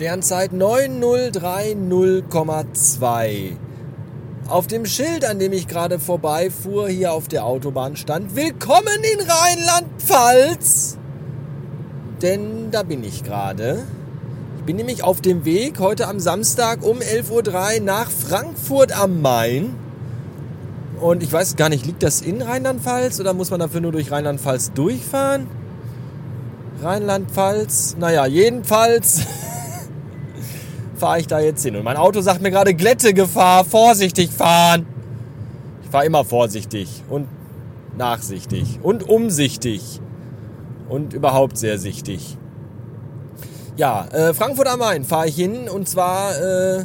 Sternzeit 9030,2. Auf dem Schild, an dem ich gerade vorbeifuhr, hier auf der Autobahn stand, Willkommen in Rheinland-Pfalz. Denn da bin ich gerade. Ich bin nämlich auf dem Weg heute am Samstag um 11.03 Uhr nach Frankfurt am Main. Und ich weiß gar nicht, liegt das in Rheinland-Pfalz oder muss man dafür nur durch Rheinland-Pfalz durchfahren? Rheinland-Pfalz, naja, jedenfalls fahre ich da jetzt hin. Und mein Auto sagt mir gerade Glättegefahr, vorsichtig fahren. Ich fahre immer vorsichtig und nachsichtig und umsichtig und überhaupt sehr sichtig. Ja, äh, Frankfurt am Main fahre ich hin und zwar äh,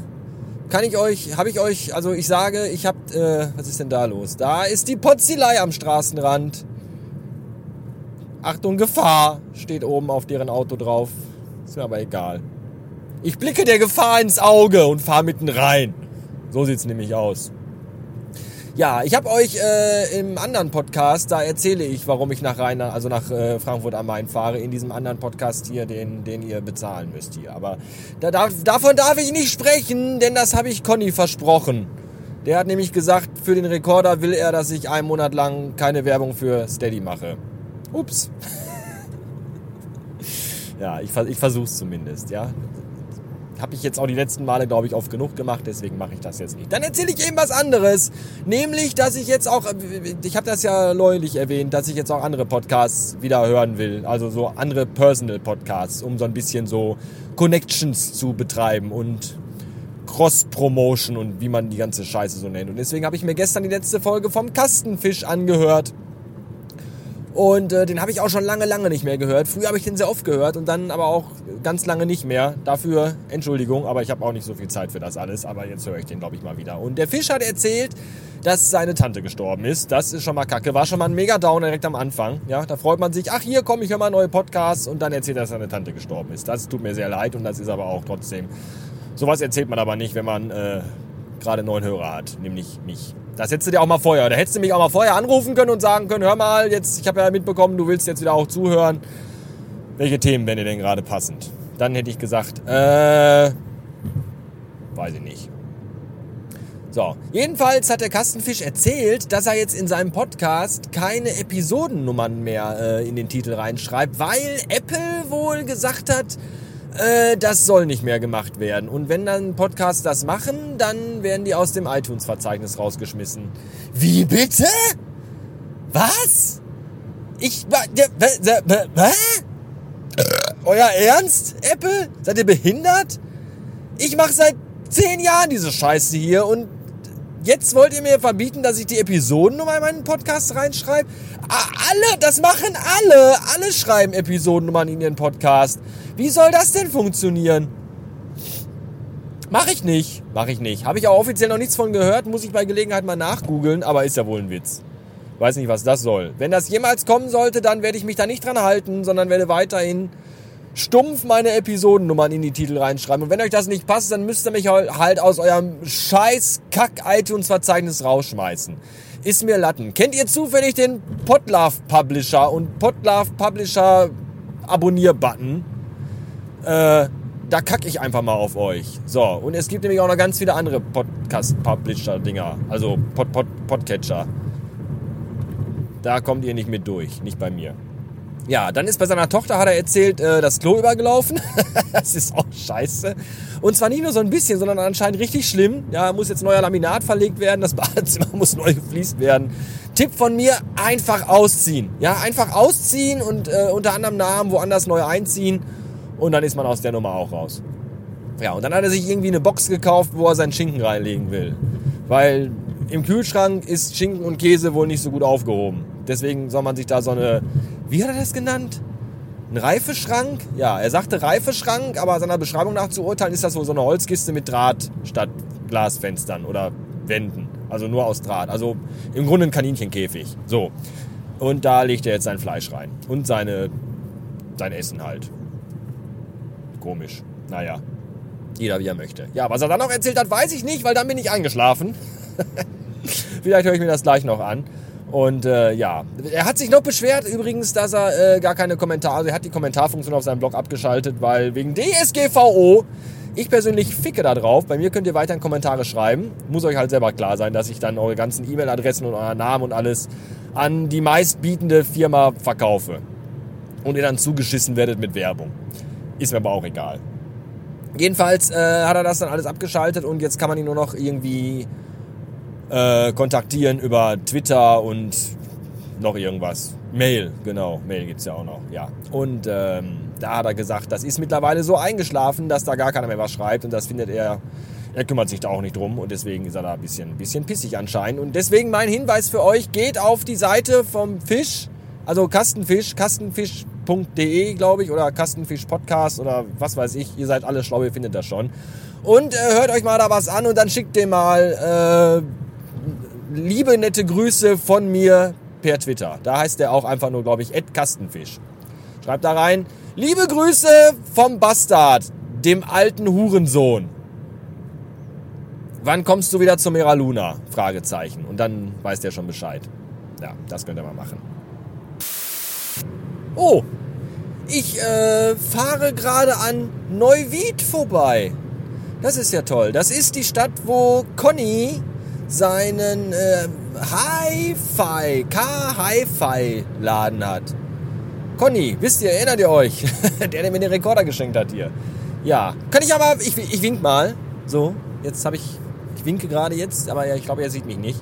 kann ich euch, habe ich euch, also ich sage, ich habe, äh, was ist denn da los? Da ist die Potzilei am Straßenrand. Achtung, Gefahr steht oben auf deren Auto drauf. Ist mir aber egal. Ich blicke der Gefahr ins Auge und fahre mitten rein. So sieht's nämlich aus. Ja, ich habe euch äh, im anderen Podcast, da erzähle ich, warum ich nach Rhein, also nach äh, Frankfurt am Main fahre, in diesem anderen Podcast hier, den, den ihr bezahlen müsst hier. Aber da darf, davon darf ich nicht sprechen, denn das habe ich Conny versprochen. Der hat nämlich gesagt, für den Rekorder will er, dass ich einen Monat lang keine Werbung für Steady mache. Ups. ja, ich, ich versuch's zumindest, ja. Habe ich jetzt auch die letzten Male, glaube ich, oft genug gemacht, deswegen mache ich das jetzt nicht. Dann erzähle ich eben was anderes. Nämlich, dass ich jetzt auch, ich habe das ja neulich erwähnt, dass ich jetzt auch andere Podcasts wieder hören will. Also so andere Personal Podcasts, um so ein bisschen so Connections zu betreiben und Cross-Promotion und wie man die ganze Scheiße so nennt. Und deswegen habe ich mir gestern die letzte Folge vom Kastenfisch angehört. Und äh, den habe ich auch schon lange, lange nicht mehr gehört. Früher habe ich den sehr oft gehört und dann aber auch ganz lange nicht mehr. Dafür Entschuldigung, aber ich habe auch nicht so viel Zeit für das alles. Aber jetzt höre ich den, glaube ich, mal wieder. Und der Fisch hat erzählt, dass seine Tante gestorben ist. Das ist schon mal kacke. War schon mal ein mega Downer direkt am Anfang. Ja, da freut man sich, ach hier komm, ich höre mal neue Podcasts und dann erzählt er, dass seine Tante gestorben ist. Das tut mir sehr leid und das ist aber auch trotzdem. Sowas erzählt man aber nicht, wenn man äh, gerade neun Hörer hat, nämlich mich. Das hättest du dir auch mal vorher. Da hättest du mich auch mal vorher anrufen können und sagen können, hör mal, jetzt, ich habe ja mitbekommen, du willst jetzt wieder auch zuhören. Welche Themen wären dir denn gerade passend? Dann hätte ich gesagt, äh, weiß ich nicht. So, jedenfalls hat der Kastenfisch erzählt, dass er jetzt in seinem Podcast keine Episodennummern mehr äh, in den Titel reinschreibt, weil Apple wohl gesagt hat, äh, das soll nicht mehr gemacht werden. Und wenn dann Podcasts das machen, dann werden die aus dem iTunes-Verzeichnis rausgeschmissen. Wie bitte? Was? Ich. Was? Euer Ernst, Apple? Seid ihr behindert? Ich mache seit zehn Jahren diese Scheiße hier und jetzt wollt ihr mir verbieten, dass ich die Episodennummer in meinen Podcast reinschreibe? Alle, das machen alle. Alle schreiben Episodennummern in ihren Podcast. Wie soll das denn funktionieren? Mach ich nicht. Mach ich nicht. Habe ich auch offiziell noch nichts von gehört. Muss ich bei Gelegenheit mal nachgoogeln. Aber ist ja wohl ein Witz. Weiß nicht, was das soll. Wenn das jemals kommen sollte, dann werde ich mich da nicht dran halten, sondern werde weiterhin stumpf meine Episodennummern in die Titel reinschreiben. Und wenn euch das nicht passt, dann müsst ihr mich halt aus eurem scheiß Kack-iTunes-Verzeichnis rausschmeißen. Ist mir Latten. Kennt ihr zufällig den Podlove Publisher und Podlove Publisher Abonnier-Button? Äh, da kacke ich einfach mal auf euch. So, und es gibt nämlich auch noch ganz viele andere Podcast-Publisher-Dinger. Also Pod -Pod Podcatcher. Da kommt ihr nicht mit durch, nicht bei mir. Ja, dann ist bei seiner Tochter, hat er erzählt, äh, das Klo übergelaufen. das ist auch scheiße. Und zwar nicht nur so ein bisschen, sondern anscheinend richtig schlimm. Ja, muss jetzt neuer Laminat verlegt werden, das Badezimmer muss neu gefliest werden. Tipp von mir, einfach ausziehen. Ja, einfach ausziehen und äh, unter anderem Namen woanders neu einziehen. Und dann ist man aus der Nummer auch raus. Ja, und dann hat er sich irgendwie eine Box gekauft, wo er seinen Schinken reinlegen will. Weil im Kühlschrank ist Schinken und Käse wohl nicht so gut aufgehoben. Deswegen soll man sich da so eine wie hat er das genannt? Ein Reifeschrank? Ja, er sagte Reifeschrank, aber seiner Beschreibung nach zu urteilen ist das wohl so eine Holzkiste mit Draht statt Glasfenstern oder Wänden. Also nur aus Draht. Also im Grunde ein Kaninchenkäfig. So. Und da legt er jetzt sein Fleisch rein. Und seine, sein Essen halt. Komisch. Naja. Jeder wie er möchte. Ja, was er dann noch erzählt hat, weiß ich nicht, weil dann bin ich eingeschlafen. Vielleicht höre ich mir das gleich noch an. Und äh, ja, er hat sich noch beschwert übrigens, dass er äh, gar keine Kommentare, also er hat die Kommentarfunktion auf seinem Blog abgeschaltet, weil wegen DSGVO ich persönlich ficke da drauf. Bei mir könnt ihr weiterhin Kommentare schreiben. Muss euch halt selber klar sein, dass ich dann eure ganzen E-Mail-Adressen und euren Namen und alles an die meistbietende Firma verkaufe. Und ihr dann zugeschissen werdet mit Werbung. Ist mir aber auch egal. Jedenfalls äh, hat er das dann alles abgeschaltet und jetzt kann man ihn nur noch irgendwie äh, kontaktieren über Twitter und noch irgendwas. Mail, genau. Mail gibt's ja auch noch, ja. Und ähm, da hat er gesagt, das ist mittlerweile so eingeschlafen, dass da gar keiner mehr was schreibt und das findet er, er kümmert sich da auch nicht drum und deswegen ist er da ein bisschen, bisschen pissig anscheinend. Und deswegen mein Hinweis für euch, geht auf die Seite vom Fisch, also Kastenfisch, kastenfisch.de, glaube ich, oder Kastenfisch Podcast oder was weiß ich. Ihr seid alle schlau, ihr findet das schon. Und äh, hört euch mal da was an und dann schickt dem mal äh, liebe, nette Grüße von mir per Twitter. Da heißt der auch einfach nur, glaube ich, Ed Kastenfisch. Schreibt da rein, liebe Grüße vom Bastard, dem alten Hurensohn. Wann kommst du wieder zur Mera Luna? Fragezeichen. Und dann weiß der schon Bescheid. Ja, das könnt ihr mal machen. Oh, ich äh, fahre gerade an Neuwied vorbei. Das ist ja toll. Das ist die Stadt, wo Conny seinen äh, Hi-Fi, K-Hi-Fi-Laden hat. Conny, wisst ihr, erinnert ihr euch? der, der mir den Rekorder geschenkt hat hier. Ja, kann ich aber, ich, ich wink mal. So, jetzt habe ich, ich winke gerade jetzt, aber ja, ich glaube, er sieht mich nicht.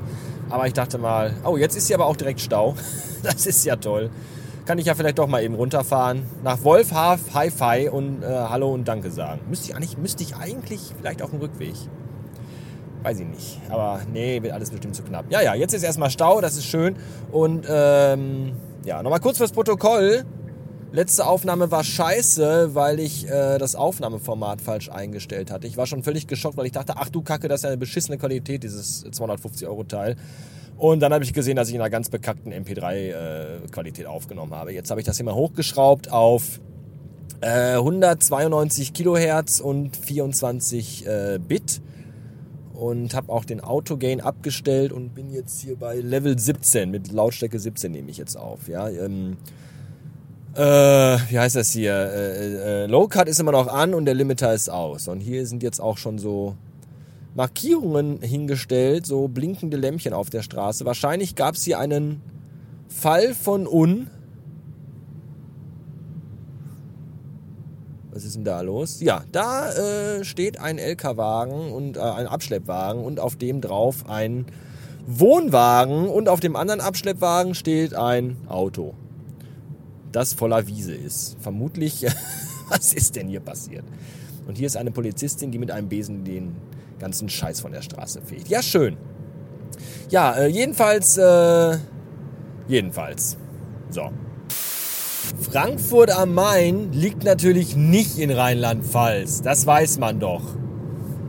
Aber ich dachte mal, oh, jetzt ist hier aber auch direkt Stau. das ist ja toll. Kann ich ja vielleicht doch mal eben runterfahren, nach Wolfhaf, Hi-Fi und äh, Hallo und Danke sagen. Müsste ich, eigentlich, müsste ich eigentlich vielleicht auf dem Rückweg. Weiß ich nicht. Aber nee, wird alles bestimmt zu knapp. Ja, ja, jetzt ist erstmal Stau, das ist schön. Und ähm, ja, nochmal kurz fürs Protokoll. Letzte Aufnahme war scheiße, weil ich äh, das Aufnahmeformat falsch eingestellt hatte. Ich war schon völlig geschockt, weil ich dachte, ach du Kacke, das ist ja eine beschissene Qualität, dieses 250 Euro Teil. Und dann habe ich gesehen, dass ich in einer ganz bekackten MP3-Qualität äh, aufgenommen habe. Jetzt habe ich das hier mal hochgeschraubt auf äh, 192 Kilohertz und 24 äh, Bit und habe auch den Autogain abgestellt und bin jetzt hier bei Level 17 mit Lautstärke 17 nehme ich jetzt auf. Ja, ähm, äh, wie heißt das hier? Äh, äh, Low Cut ist immer noch an und der Limiter ist aus. Und hier sind jetzt auch schon so Markierungen hingestellt, so blinkende Lämpchen auf der Straße. Wahrscheinlich gab es hier einen Fall von Un Was ist denn da los? Ja, da äh, steht ein LKW-Wagen und äh, ein Abschleppwagen und auf dem drauf ein Wohnwagen und auf dem anderen Abschleppwagen steht ein Auto, das voller Wiese ist. Vermutlich, was ist denn hier passiert? Und hier ist eine Polizistin, die mit einem Besen den ganzen Scheiß von der Straße fegt. Ja, schön. Ja, äh, jedenfalls, äh, jedenfalls. So. Frankfurt am Main liegt natürlich nicht in Rheinland-Pfalz. Das weiß man doch.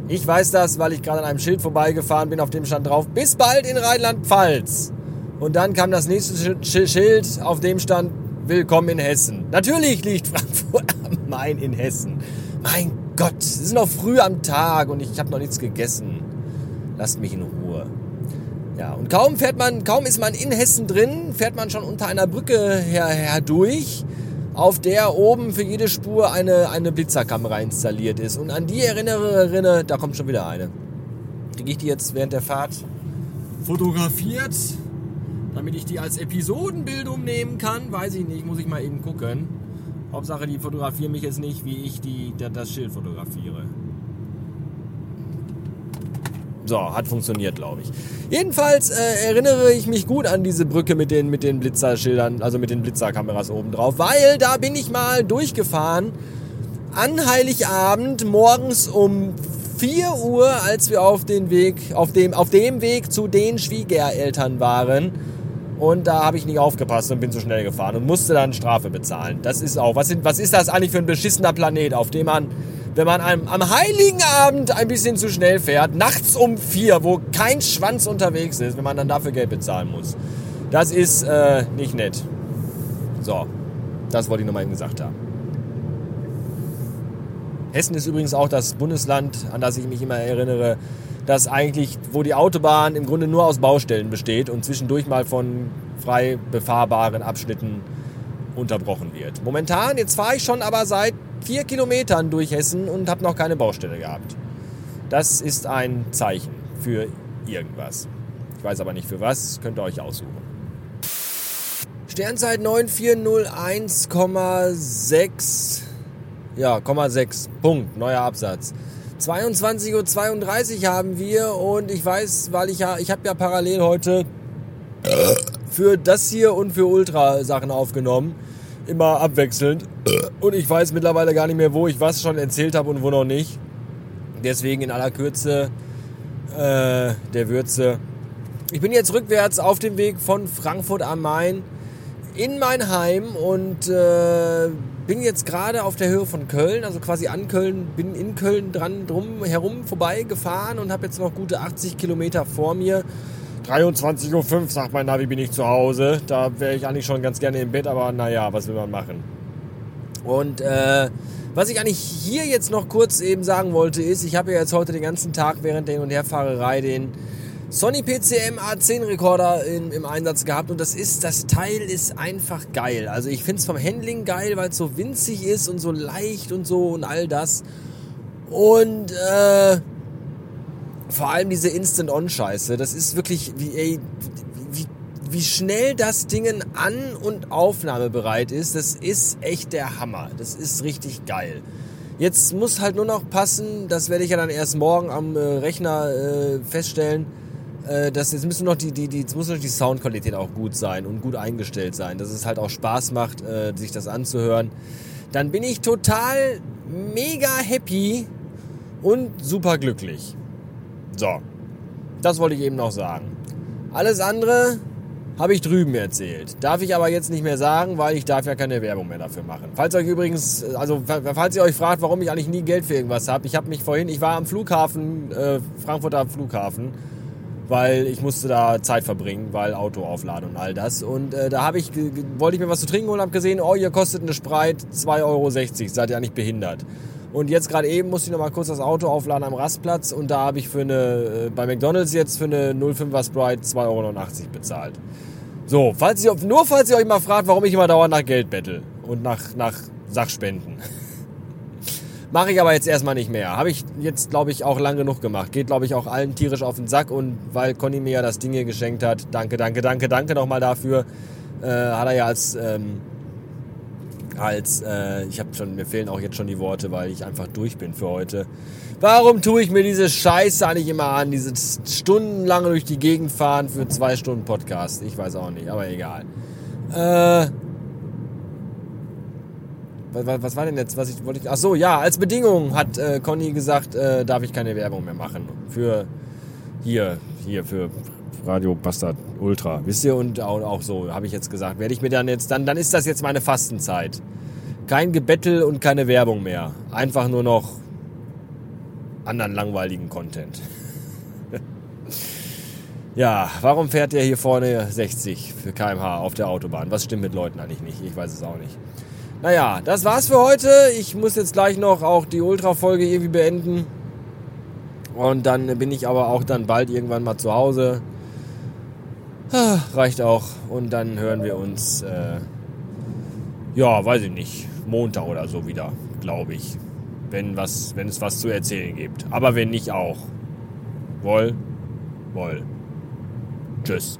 Ich weiß das, weil ich gerade an einem Schild vorbeigefahren bin, auf dem stand drauf, bis bald in Rheinland-Pfalz. Und dann kam das nächste Schild, auf dem stand, willkommen in Hessen. Natürlich liegt Frankfurt am Main in Hessen. Mein Gott, es ist noch früh am Tag und ich habe noch nichts gegessen. Lasst mich in Ruhe. Ja, und kaum fährt man, kaum ist man in Hessen drin, fährt man schon unter einer Brücke her, herdurch, auf der oben für jede Spur eine, eine Blitzerkamera installiert ist. Und an die erinnere, erinnere, da kommt schon wieder eine. Kriege ich die jetzt während der Fahrt fotografiert, damit ich die als Episodenbildung nehmen kann? Weiß ich nicht, muss ich mal eben gucken. Hauptsache, die fotografieren mich jetzt nicht, wie ich die, das Schild fotografiere. So, hat funktioniert, glaube ich. Jedenfalls äh, erinnere ich mich gut an diese Brücke mit den, mit den Blitzerschildern, also mit den Blitzerkameras oben drauf, weil da bin ich mal durchgefahren an Heiligabend morgens um 4 Uhr, als wir auf, den Weg, auf, dem, auf dem Weg zu den Schwiegereltern waren. Und da habe ich nicht aufgepasst und bin zu schnell gefahren und musste dann Strafe bezahlen. Das ist auch, was, sind, was ist das eigentlich für ein beschissener Planet, auf dem man wenn man am, am heiligen Abend ein bisschen zu schnell fährt, nachts um vier, wo kein Schwanz unterwegs ist, wenn man dann dafür Geld bezahlen muss. Das ist äh, nicht nett. So, das wollte ich nochmal eben gesagt haben. Hessen ist übrigens auch das Bundesland, an das ich mich immer erinnere, das eigentlich, wo die Autobahn im Grunde nur aus Baustellen besteht und zwischendurch mal von frei befahrbaren Abschnitten unterbrochen wird. Momentan, jetzt fahre ich schon aber seit vier Kilometern durch Hessen und habe noch keine Baustelle gehabt. Das ist ein Zeichen für irgendwas. Ich weiß aber nicht für was, könnt ihr euch aussuchen. Sternzeit 9401,6. Ja, 6. Punkt. Neuer Absatz. 22.32 Uhr haben wir und ich weiß, weil ich ja, ich habe ja parallel heute für das hier und für Ultra Sachen aufgenommen. Immer abwechselnd. Und ich weiß mittlerweile gar nicht mehr, wo ich was schon erzählt habe und wo noch nicht. Deswegen in aller Kürze äh, der Würze. Ich bin jetzt rückwärts auf dem Weg von Frankfurt am Main in mein Heim und äh, bin jetzt gerade auf der Höhe von Köln, also quasi an Köln, bin in Köln dran drum herum vorbeigefahren und habe jetzt noch gute 80 Kilometer vor mir. 23.05 Uhr sagt mein Navi, bin ich zu Hause. Da wäre ich eigentlich schon ganz gerne im Bett, aber naja, was will man machen? Und äh, was ich eigentlich hier jetzt noch kurz eben sagen wollte, ist, ich habe ja jetzt heute den ganzen Tag während der Hin- und Herfahrerei den Sony PCM A10 Rekorder in, im Einsatz gehabt und das ist, das Teil ist einfach geil. Also ich finde es vom Handling geil, weil es so winzig ist und so leicht und so und all das. Und äh, vor allem diese Instant-On-Scheiße, das ist wirklich, wie, ey, wie, wie schnell das Ding an- und aufnahmebereit ist, das ist echt der Hammer. Das ist richtig geil. Jetzt muss halt nur noch passen, das werde ich ja dann erst morgen am äh, Rechner äh, feststellen, äh, das jetzt müssen noch die, die, die, jetzt muss noch die Soundqualität auch gut sein und gut eingestellt sein, dass es halt auch Spaß macht, äh, sich das anzuhören. Dann bin ich total mega happy und super glücklich. So, das wollte ich eben noch sagen. Alles andere habe ich drüben erzählt. Darf ich aber jetzt nicht mehr sagen, weil ich darf ja keine Werbung mehr dafür machen. Falls euch übrigens, also falls ihr euch fragt, warum ich eigentlich nie Geld für irgendwas habe, ich habe mich vorhin, ich war am Flughafen, äh, Frankfurter Flughafen, weil ich musste da Zeit verbringen, weil Auto aufladen und all das. Und äh, da habe ich, wollte ich mir was zu trinken holen, habe gesehen, oh, ihr kostet eine Spreit 2,60 Euro, seid ihr eigentlich behindert. Und jetzt gerade eben musste ich noch mal kurz das Auto aufladen am Rastplatz und da habe ich für eine, äh, bei McDonalds jetzt für eine 05er Sprite 2,89 Euro bezahlt. So, falls ihr, nur falls ihr euch mal fragt, warum ich immer dauernd nach Geld bettel und nach, nach Sachspenden. Mache ich aber jetzt erstmal nicht mehr. Habe ich jetzt, glaube ich, auch lang genug gemacht. Geht, glaube ich, auch allen tierisch auf den Sack. Und weil Conny mir ja das Ding hier geschenkt hat, danke, danke, danke, danke nochmal dafür, äh, hat er ja als, ähm, als, äh, ich habe schon, mir fehlen auch jetzt schon die Worte, weil ich einfach durch bin für heute. Warum tue ich mir diese Scheiße eigentlich immer an? Diese stundenlange durch die Gegend fahren für zwei Stunden Podcast. Ich weiß auch nicht, aber egal. Äh, was, was war denn jetzt, was ich wollte ich, ach so, ja, als Bedingung hat äh, Conny gesagt, äh, darf ich keine Werbung mehr machen für hier, hier für Radio Bastard Ultra, wisst ihr und auch, auch so habe ich jetzt gesagt, werde ich mir dann jetzt dann dann ist das jetzt meine Fastenzeit. Kein Gebettel und keine Werbung mehr, einfach nur noch anderen langweiligen Content. ja, warum fährt der hier vorne 60 für kmh auf der Autobahn? Was stimmt mit Leuten eigentlich nicht? Ich weiß es auch nicht. Naja, das war's für heute. Ich muss jetzt gleich noch auch die Ultra-Folge irgendwie beenden. Und dann bin ich aber auch dann bald irgendwann mal zu Hause. Ah, reicht auch. Und dann hören wir uns, äh, ja, weiß ich nicht, Montag oder so wieder, glaube ich. Wenn, was, wenn es was zu erzählen gibt. Aber wenn nicht auch. Woll, woll. Tschüss.